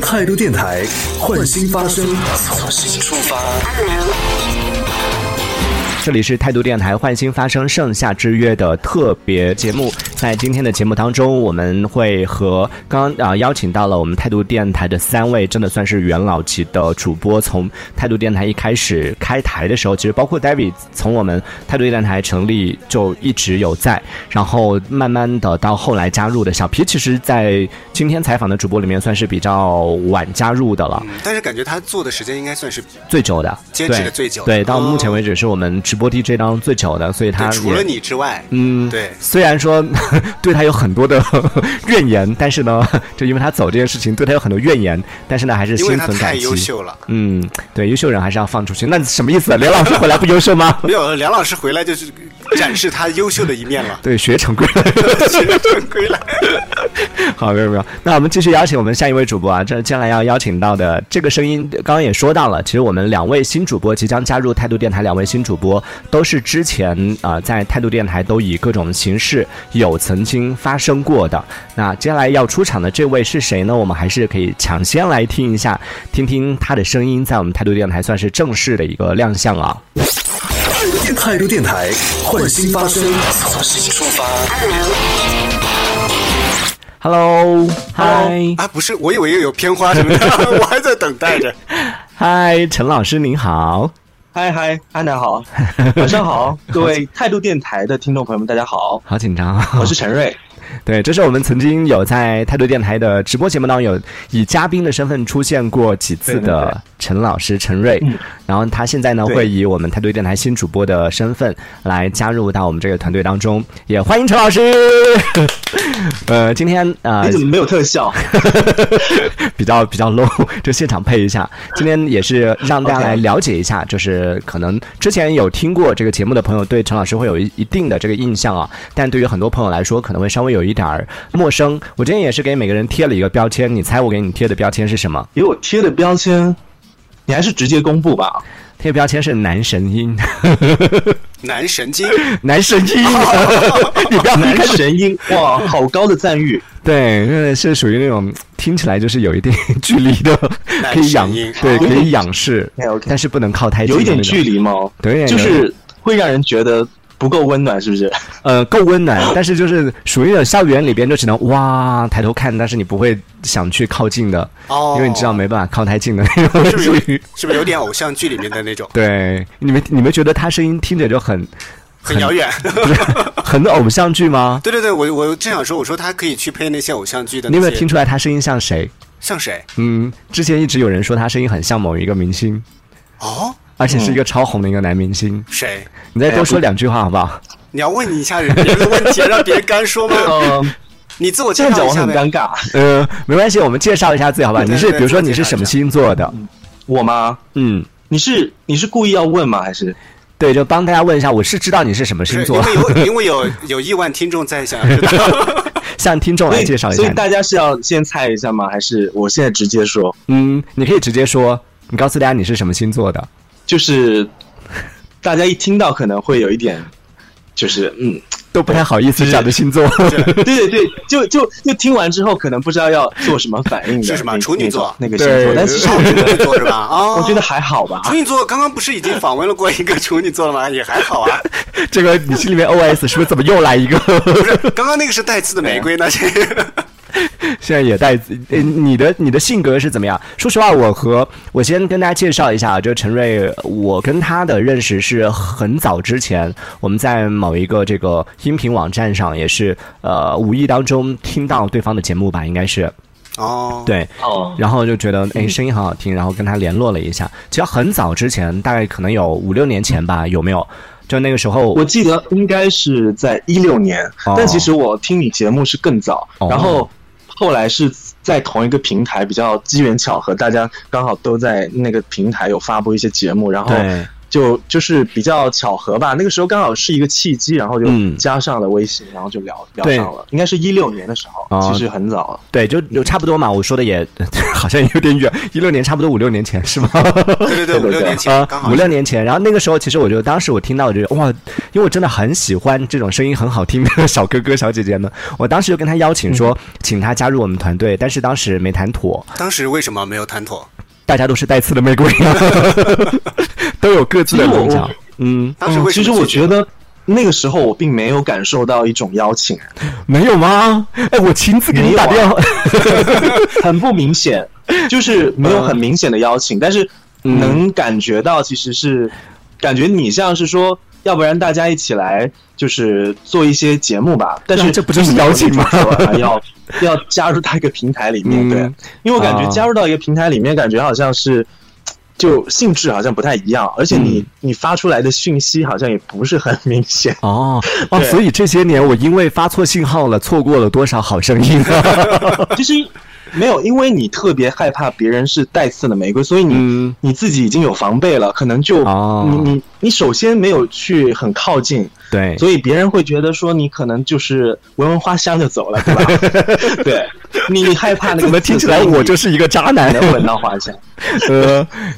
态度电台，换新发声，从新出发。这里是态度电台换新发生盛夏之约的特别节目，在今天的节目当中，我们会和刚刚啊邀请到了我们态度电台的三位，真的算是元老级的主播。从态度电台一开始开台的时候，其实包括 David，从我们态度电台成立就一直有在，然后慢慢的到后来加入的小皮，其实，在今天采访的主播里面算是比较晚加入的了，但是感觉他做的时间应该算是最久的，坚持的最久的对，到目前哦为止是我们直播 DJ 当中最久的，所以他对除了你之外，嗯，对虽然说 对他有很多的 怨言，但是呢，就因为他走这件事情，对他有很多怨言，但是呢，还是心存感激。优秀了。嗯，对，优秀人还是要放出去。那什么意思？梁老师回来不优秀吗？没有，梁老师回来就是 展示他优秀的一面了，对，学成归来。学成归来。好，没有没有。那我们继续邀请我们下一位主播啊，这接下来要邀请到的这个声音，刚刚也说到了，其实我们两位新主播即将加入态度电台，两位新主播都是之前啊、呃在态度电台都以各种形式有曾经发生过的。那接下来要出场的这位是谁呢？我们还是可以抢先来听一下，听听他的声音，在我们态度电台算是正式的一个亮相啊。态度电台，换新发声，从新出发。Hello，嗨啊，不是，我以为又有片花什么的，我还在等待着。嗨，陈老师您好。嗨嗨，安南好，晚上好，各位态度电台的听众朋友们，大家好，好紧张啊！我是陈瑞。对，这是我们曾经有在态度电台的直播节目当中有以嘉宾的身份出现过几次的陈老师陈瑞，然后他现在呢会以我们态度电台新主播的身份来加入到我们这个团队当中，也欢迎陈老师。呃，今天呃你怎么没有特效？比较比较 low，就现场配一下。今天也是让大家来了解一下，就是可能之前有听过这个节目的朋友，对陈老师会有一一定的这个印象啊，但对于很多朋友来说，可能会稍微有一点儿陌生。我今天也是给每个人贴了一个标签，你猜我给你贴的标签是什么？给我贴的标签，你还是直接公布吧。贴标签是男神音，男神经，男神经，你不要男开神音，哇，好高的赞誉。对，那是属于那种听起来就是有一定距离的，男 可以仰对，可以仰视但是不能靠太近，有一点距，离吗？对，就是会让人觉得不够温暖，是不是？呃，够温暖，但是就是属于那种校园里边就只能哇抬头看，但是你不会想去靠近的，哦因为你知道没办法靠太近的那种是不是。是不是有点偶像剧里面的那种，对，你们你们觉得他声音听着就很很遥远？不是 很偶像剧吗？对对对，我我正想说，我说他可以去配那些偶像剧的。你有没有听？出来他声音像谁？像谁？嗯，之前一直有人说他声音很像某一个明星，哦，而且是一个超红的一个男明星。谁？你再多说两句话好不好？你要问你一下人别人的问题，让别人干说吗？嗯，你自我介绍一下。很尴尬。呃，没关系，我们介绍一下自己好吧？你是比如说你是什么星座的？我吗？嗯，你是你是故意要问吗？还是对，就帮大家问一下，我是知道你是什么星座因，为有因为有有亿万听众在想要知道，向听众来介绍一下所以。大家是要先猜一下吗？还是我现在直接说？嗯，你可以直接说，你告诉大家你是什么星座的。就是大家一听到可能会有一点，就是嗯，都不太好意思讲的星座。对对对，就就就听完之后可能不知道要做什么反应的。是什么处女座那个星座，但其实我觉处女得座是吧？啊，我觉得还好吧。处女座刚刚不是已经访问了过一个处女座了吗？也还好啊。这个你心里面 OS 是不是怎么又来一个？不是，刚刚那个是带刺的玫瑰，那些 现在也带呃，你的你的性格是怎么样？说实话，我和我先跟大家介绍一下啊，这个陈瑞，我跟他的认识是很早之前，我们在某一个这个音频网站上，也是呃无意当中听到对方的节目吧，应该是哦，对。哦，然后就觉得哎声音很好听，然后跟他联络了一下。其实很早之前，大概可能有五六年前吧，有没有？就那个时候，我记得应该是在一六年，哦但其实我听你节目是更早，哦然后后来是在同一个平台，比较机缘巧合，大家刚好都在那个平台有发布一些节目，然后就就是比较巧合吧。那个时候刚好是一个契机，然后就嗯加上了微信，然后就聊聊上了。应该是一六年的时候，哦其实很早了。对，就就差不多嘛。我说的也 好像有点远，一六年差不多五六年前是吗？对对对，五六年前啊刚，好五六年前，然后那个时候，其实我就当时我听到，我觉得哇，因为我真的很喜欢这种声音很好听的小哥哥小姐姐们，我当时就跟他邀请说，请他加入我们团队，但是当时没谈妥，当时为什么没有谈妥？大家都是带刺的玫瑰，都有各自的棱角。嗯，其实我觉得那个时候我并没有感受到一种邀请，没有吗？哎，我亲自给你打电话。很不明显，就是没有很明显的邀请，但是嗯能感觉到其实是感觉你像是说，要不然大家一起来就是做一些节目吧。但是这不就是邀请吗要 要加入到一个平台里面，嗯对，因为我感觉啊加入到一个平台里面，感觉好像是。就性质好像不太一样，而且你、嗯你发出来的讯息好像也不是很明显。哦 哦，所以这些年我因为发错信号了，错过了多少好声音啊！其实 没有，因为你特别害怕别人是带刺的玫瑰，所以你、嗯。你自己已经有防备了，可能就、哦。你你你首先没有去很靠近，对，所以别人会觉得说你可能就是闻闻花香就走了，对吧？对，你 你害怕那个怎么听起来我就是是一个渣男？能闻到花香？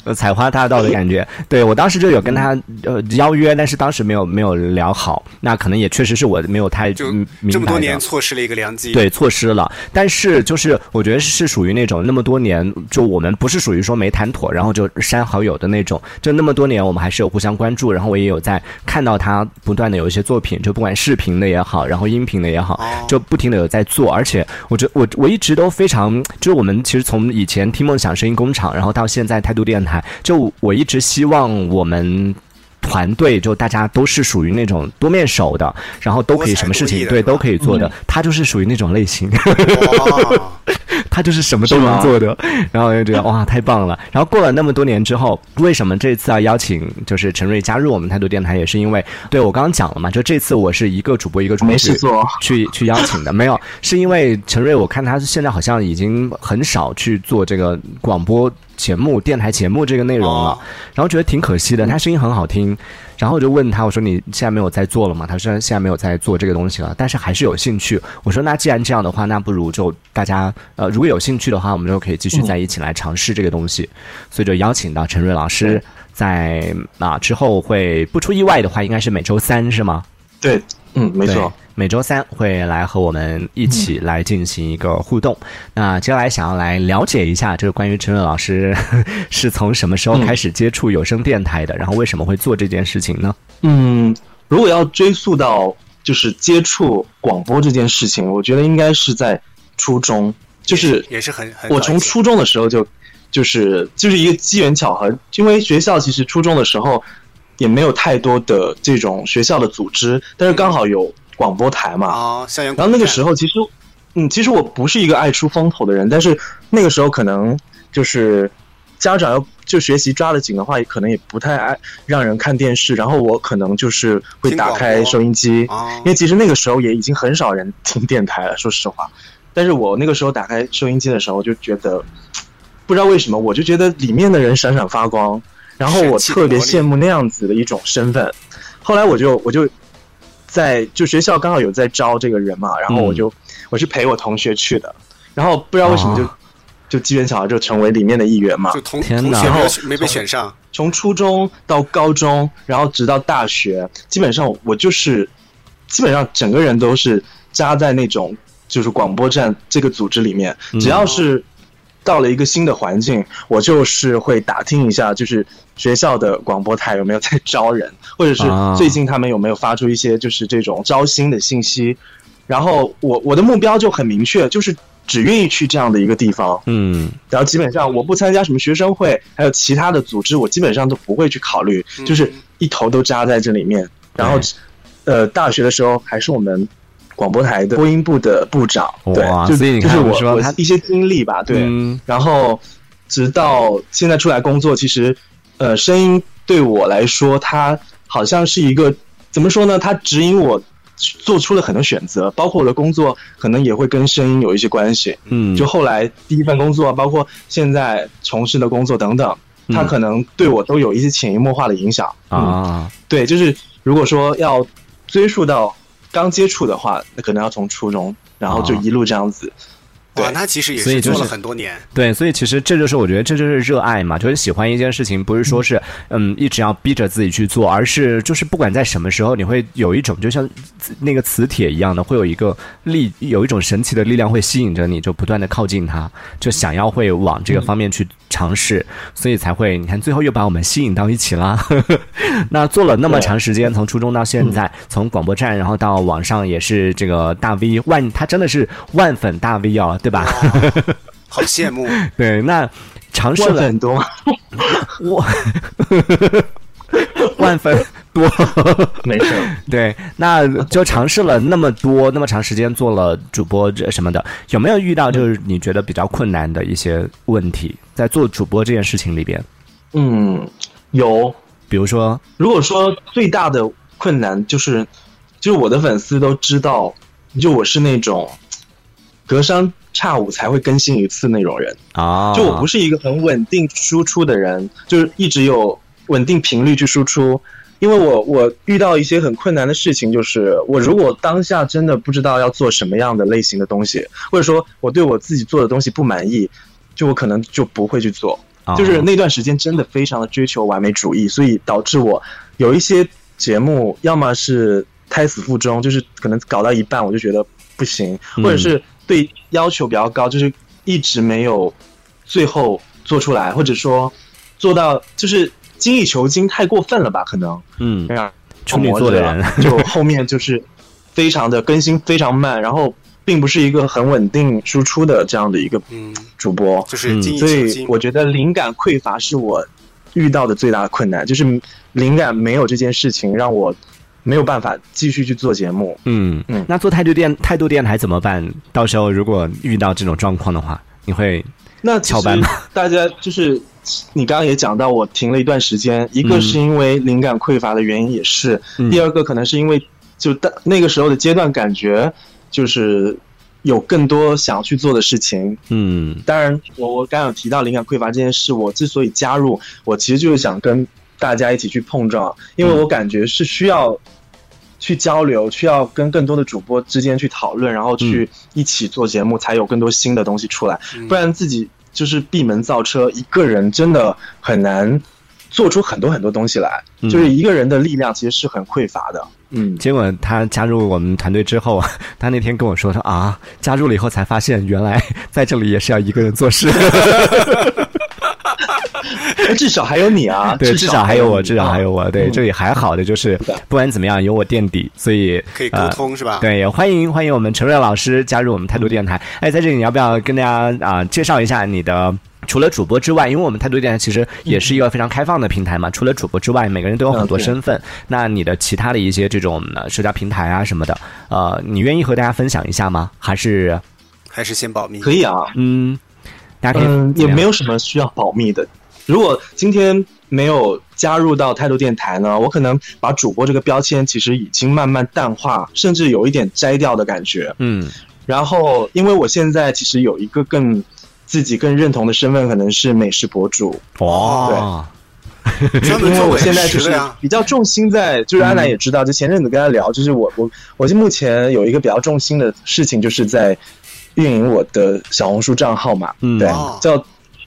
呃，采花大盗的感觉。对我当时就有跟他呃邀约，但是当时没有没有聊好，那可能也确实是我没有太就这么多年错失了一个良机。，对，错失了。但是就是我觉得是属于那种那么多年，就我们不是属于说没谈妥，然后就删好友的那种。就那么多年，我们还是有互相关注，然后我也有在看到他不断的有一些作品，就不管视频的也好，然后音频的也好，就不停的有在做。而且我觉我我一直都非常，就是我们其实从以前听梦想声音工厂，然后到现在态度电台，就我一直希望我们。团队就大家都是属于那种多面手的，然后都可以什么事情对都可以做的。他就是属于那种类型。他就是什么都能做的，然后我就觉得哇太棒了。然后过了那么多年之后，为什么这次要邀请就是陈瑞加入我们态度电台，也是因为对我刚刚讲了嘛，就这次我是一个主播一个主播没事做去去邀请的，没有是因为陈瑞，我看他现在好像已经很少去做这个广播节目、电台节目这个内容了，哦然后觉得挺可惜的，他声音很好听。然后我就问他，我说你现在没有在做了吗？他说现在没有在做这个东西了，但是还是有兴趣。我说那既然这样的话，那不如就大家呃，如果有兴趣的话，我们就可以继续在一起来尝试这个东西。所以就邀请到陈瑞老师在啊之后会不出意外的话，应该是每周三是吗？对，嗯，没错。，每周三会来和我们一起来进行一个互动。那接下来想要来了解一下，就是关于陈瑞老师 是从什么时候开始接触有声电台的，然后为什么会做这件事情呢？嗯，如果要追溯到就是接触广播这件事情，我觉得应该是在初中，就是也是很很我从初中的时候就就是就是一个机缘巧合，因为学校其实初中的时候也没有太多的这种学校的组织，但是刚好有广播台嘛，啊，校园然后那个时候候其实，嗯，其实我不是一个爱出风头的人，但是那个时候可能就是家长要就学习抓得紧的话，可能也不太爱让人看电视，然后我可能就是会打开收音机，啊因为其实那个时候也已经很少人听电台了，说实话。但是我那个时候打开收音机的时候，就觉得不知道为什么，我就觉得里面的人闪闪发光，然后我特别羡慕那样子的一种身份。后来我就我就在就学校刚好有在招这个人嘛，然后我就、我是陪我同学去的，然后不知道为什么就、哦就机缘巧合就成为里面的一员嘛就。同天同学没被选上，从初中到高中，然后直到大学，基本上我就是基本上整个人都是扎在那种就是广播站这个组织里面，嗯只要是到了一个新的环境，我就是会打听一下，就是学校的广播台有没有在招人，或者是啊最近他们有没有发出一些就是这种招新的信息。然后我我的目标就很明确，就是只愿意去这样的一个地方。嗯然后基本上我不参加什么学生会，还有其他的组织，我基本上都不会去考虑，嗯就是一头都扎在这里面。然后，呃，大学的时候还是我们广播台的播音部的部长，对哇，就所以你看就是我我一些经历吧，对。嗯然后直到现在出来工作，其实呃，声音对我来说，它好像是一个怎么说呢？它指引我做出了很多选择，包括我的工作可能也会跟声音有一些关系。嗯，就后来第一份工作，包括现在从事的工作等等，它可能对我都有一些潜移默化的影响啊。对，就是如果说要追溯到刚接触的话，那可能要从初中，然后就一路这样子。哇，那其实也是做了很多年。对，所以其实这就是我觉得这就是热爱嘛，就是喜欢一件事情，不是说是嗯一直要逼着自己去做，而是就是不管在什么时候，你会有一种就像那个磁铁一样的，会有一个力，有一种神奇的力量会吸引着你，就不断的靠近它，就想要会往这个方面去尝试，所以才会你看最后又把我们吸引到一起啦。那做了那么长时间，从初中到现在，从广播站然后到网上也是这个大 V 万，他真的是万粉大 V 哦。对吧？好羡慕。对，那尝试了很多，我 万分多，没事。对，那就尝试了那么多，那么长时间做了主播这什么的，有没有遇到就是你觉得比较困难的一些问题，在做主播这件事情里边？嗯，有。比如说，如果说最大的困难就是，就是我的粉丝都知道，就我是那种隔三。差五才会更新一次那种人啊，就我不是一个很稳定输出的人，就是一直有稳定频率去输出。因为我我遇到一些很困难的事情，就是我如果当下真的不知道要做什么样的类型的东西，或者说我对我自己做的东西不满意，就我可能就不会去做。就是那段时间真的非常的追求完美主义，所以导致我有一些节目要么是胎死腹中，就是可能搞到一半我就觉得不行，或者是。对要求比较高，就是一直没有最后做出来，或者说做到就是精益求精太过分了吧？可能嗯，这样处女座的人就后面就是非常的更新非常慢，然后并不是一个很稳定输出的这样的一个主播，就是所以我觉得灵感匮乏是我遇到的最大的困难，就是灵感没有这件事情让我。没有办法继续去做节目。嗯嗯，那做态度电态度电台怎么办？到时候如果遇到这种状况的话，你会那翘班吗？大家就是你刚刚也讲到，我停了一段时间，一个是因为灵感匮乏的原因，也是第二个可能是因为就当那个时候的阶段感觉就是有更多想去做的事情。嗯，当然我我刚刚有提到灵感匮乏这件事，我之所以加入，我其实就是想跟大家一起去碰撞，因为我感觉是需要。去交流，去要跟更多的主播之间去讨论，然后去一起做节目，才有更多新的东西出来。不然自己就是闭门造车，一个人真的很难做出很多很多东西来。就是一个人的力量其实是很匮乏的。嗯，结果他加入我们团队之后，他那天跟我说：“他啊，加入了以后才发现，原来在这里也是要一个人做事。” 至少还有你啊！对，至少还有我，至少还有我。对，这里还好的就是，不管怎么样，有我垫底，所以可以沟通是吧？对，也欢迎欢迎我们陈瑞老师加入我们态度电台。哎，在这里你要不要跟大家啊介绍一下你的？除了主播之外，因为我们态度电台其实也是一个非常开放的平台嘛。除了主播之外，每个人都有很多身份。那你的其他的一些这种社交平台啊什么的，呃，你愿意和大家分享一下吗？还是还是先保密？可以啊，嗯，大家可以，也没有什么需要保密的。如果今天没有加入到态度电台呢，我可能把主播这个标签其实已经慢慢淡化，甚至有一点摘掉的感觉。嗯，然后因为我现在其实有一个更自己更认同的身份，可能是美食博主。哇，对，因为我现在就是比较重心在，就是安南也知道，就前阵子跟他聊，就是我我我就目前有一个比较重心的事情，就是在运营我的小红书账号嘛，嗯，对，叫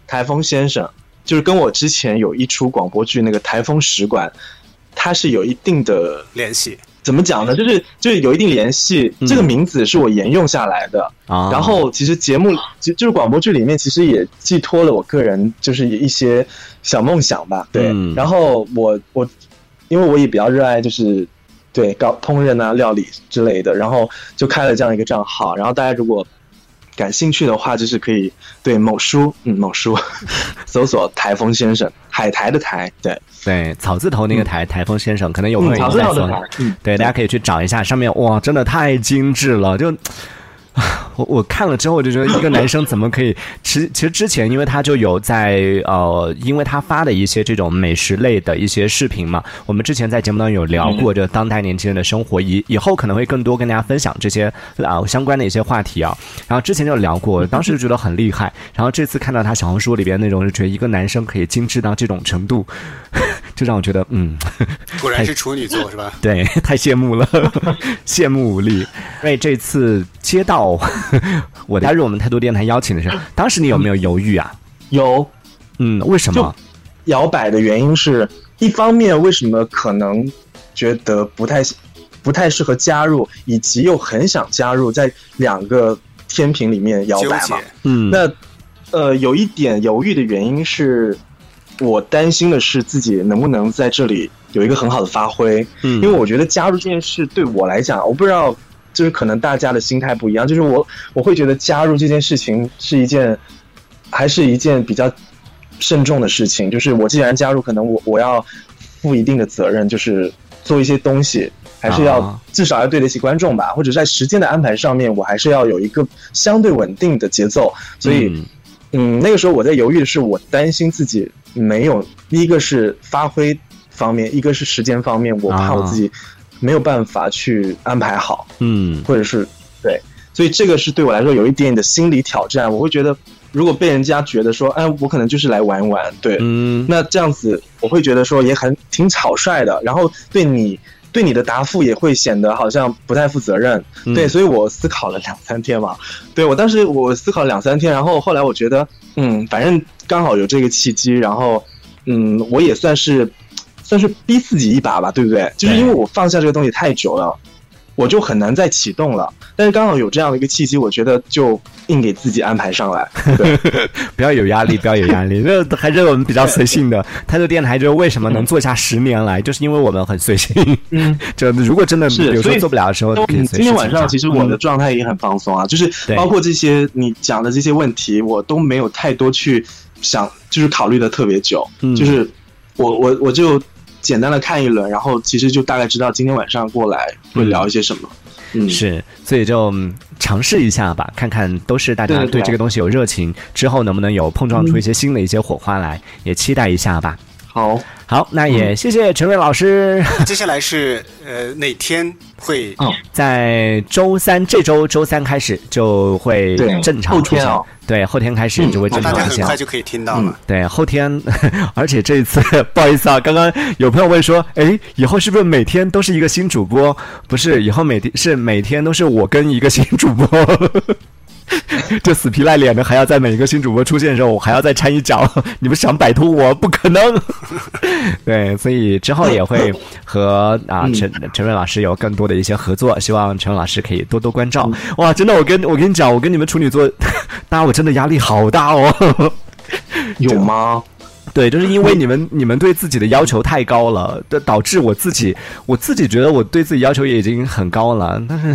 台风先生。就是跟我之前有一出广播剧那个《台风使馆》，它是有一定的联系。怎么讲呢？就是就是有一定联系。这个名字是我沿用下来的。啊。然后其实节目就就是广播剧里面，其实也寄托了我个人就是一些小梦想吧。对。然后我我因为我也比较热爱就是对搞烹饪啊、料理之类的，然后就开了这样一个账号。然后大家如果感兴趣的话，就是可以对某书，嗯，某书 搜索“台风先生”，海苔的台，对。对，草字头那个台，台风先生，可能有朋友在说，对，大家可以去找一下，上面哇，真的太精致了，就 我我看了之后，我就觉得一个男生怎么可以？其其实之前，因为他就有在呃，因为他发的一些这种美食类的一些视频嘛，我们之前在节目当中有聊过这当代年轻人的生活，以以后可能会更多跟大家分享这些啊相关的一些话题啊。然后之前就聊过，当时就觉得很厉害。然后这次看到他小红书里边内容，就觉得一个男生可以精致到这种程度，就让我觉得嗯，果然是处女座 是吧？对，太羡慕了，羡慕无力。因为这次接到。我加入我们态度电台邀请的时候，当时你有没有犹豫啊？有，嗯，为什么？摇摆的原因是一方面，为什么可能觉得不太不太适合加入，以及又很想加入，在两个天平里面摇摆嘛？嗯，那呃，有一点犹豫的原因是，我担心的是自己能不能在这里有一个很好的发挥。嗯，因为我觉得加入这件事对我来讲，我不知道。就是可能大家的心态不一样，就是我我会觉得加入这件事情是一件，还是一件比较慎重的事情。就是我既然加入，可能我我要负一定的责任，就是做一些东西，还是要至少要对得起观众吧，或者在时间的安排上面，我还是要有一个相对稳定的节奏。所以，嗯，那个时候我在犹豫的是，我担心自己没有，第一个是发挥方面，一个是时间方面，我怕我自己。没有办法去安排好，嗯，或者是对，所以这个是对我来说有一点点的心理挑战。我会觉得，如果被人家觉得说，哎，我可能就是来玩玩，对，嗯，那这样子我会觉得说也很挺草率的，然后对你对你的答复也会显得好像不太负责任，对，所以我思考了两三天嘛，对我当时我思考了两三天，然后后来我觉得，嗯，反正刚好有这个契机，然后，嗯，我也算是。算是逼自己一把吧，对不对？就是因为我放下这个东西太久了，我就很难再启动了。但是刚好有这样的一个契机，我觉得就硬给自己安排上来。不要有压力，不要有压力。那还是我们比较随性的。态度电台就为什么能做下十年来，就是因为我们很随性。嗯，就如果真的是有时候做不了的时候，今天晚上其实我的状态也很放松啊，就是包括这些你讲的这些问题，我都没有太多去想，就是考虑的特别久。就是我我我就。简单的看一轮，然后其实就大概知道今天晚上过来会聊一些什么。嗯，是，所以就尝试一下吧，看看都是大家对这个东西有热情，之后能不能有碰撞出一些新的一些火花来，也期待一下吧。好。好，那也谢谢陈瑞老师。接下来是呃哪天会？在周三，这周周三开始就会正常出现。对，后天开始就会正常出现。大家很快就可以听到了。对，后天，而且这一次 不好意思啊，刚刚有朋友问说，哎，以后是不是每天都是一个新主播？不是，以后每天是每天都是我跟一个新主播。这死皮赖脸的，还要在每一个新主播出现的时候，我还要再掺一脚。你们想摆脱我，不可能。对，所以之后也会和啊陈陈瑞老师有更多的一些合作，希望陈老师可以多多关照。哇，真的，我跟我跟你讲，我跟你们处女座，大家我真的压力好大哦。有吗？对，就是因为你们 你们对自己的要求太高了，导致我自己我自己觉得我对自己要求也已经很高了，但 是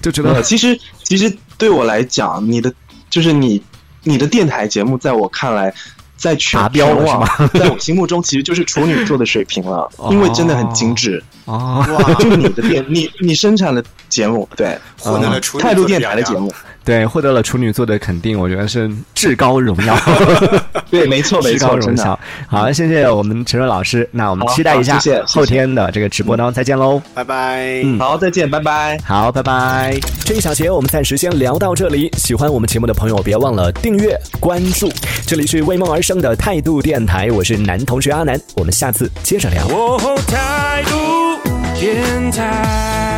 就觉得其实其实对我来讲，你的就是你你的电台节目，在我看来，在全标了，在我心目中其实就是处女座的水平了，因为真的很精致。哦，哇，就你的电你你生产的节目，对，获得了态度电台的节目。对，获得了处女座的肯定，我觉得是至高荣耀。对，没错，没错，荣耀。好，谢谢我们陈瑞老师。那我们期待一下后天的这个直播当中再见喽，拜拜。嗯，好，再见，拜拜。好，拜拜。这一小节我们暂时先聊到这里。喜欢我们节目的朋友，别忘了订阅关注。这里是为梦而生的态度电台，我是男同学阿南，我们下次接着聊。态度 Time.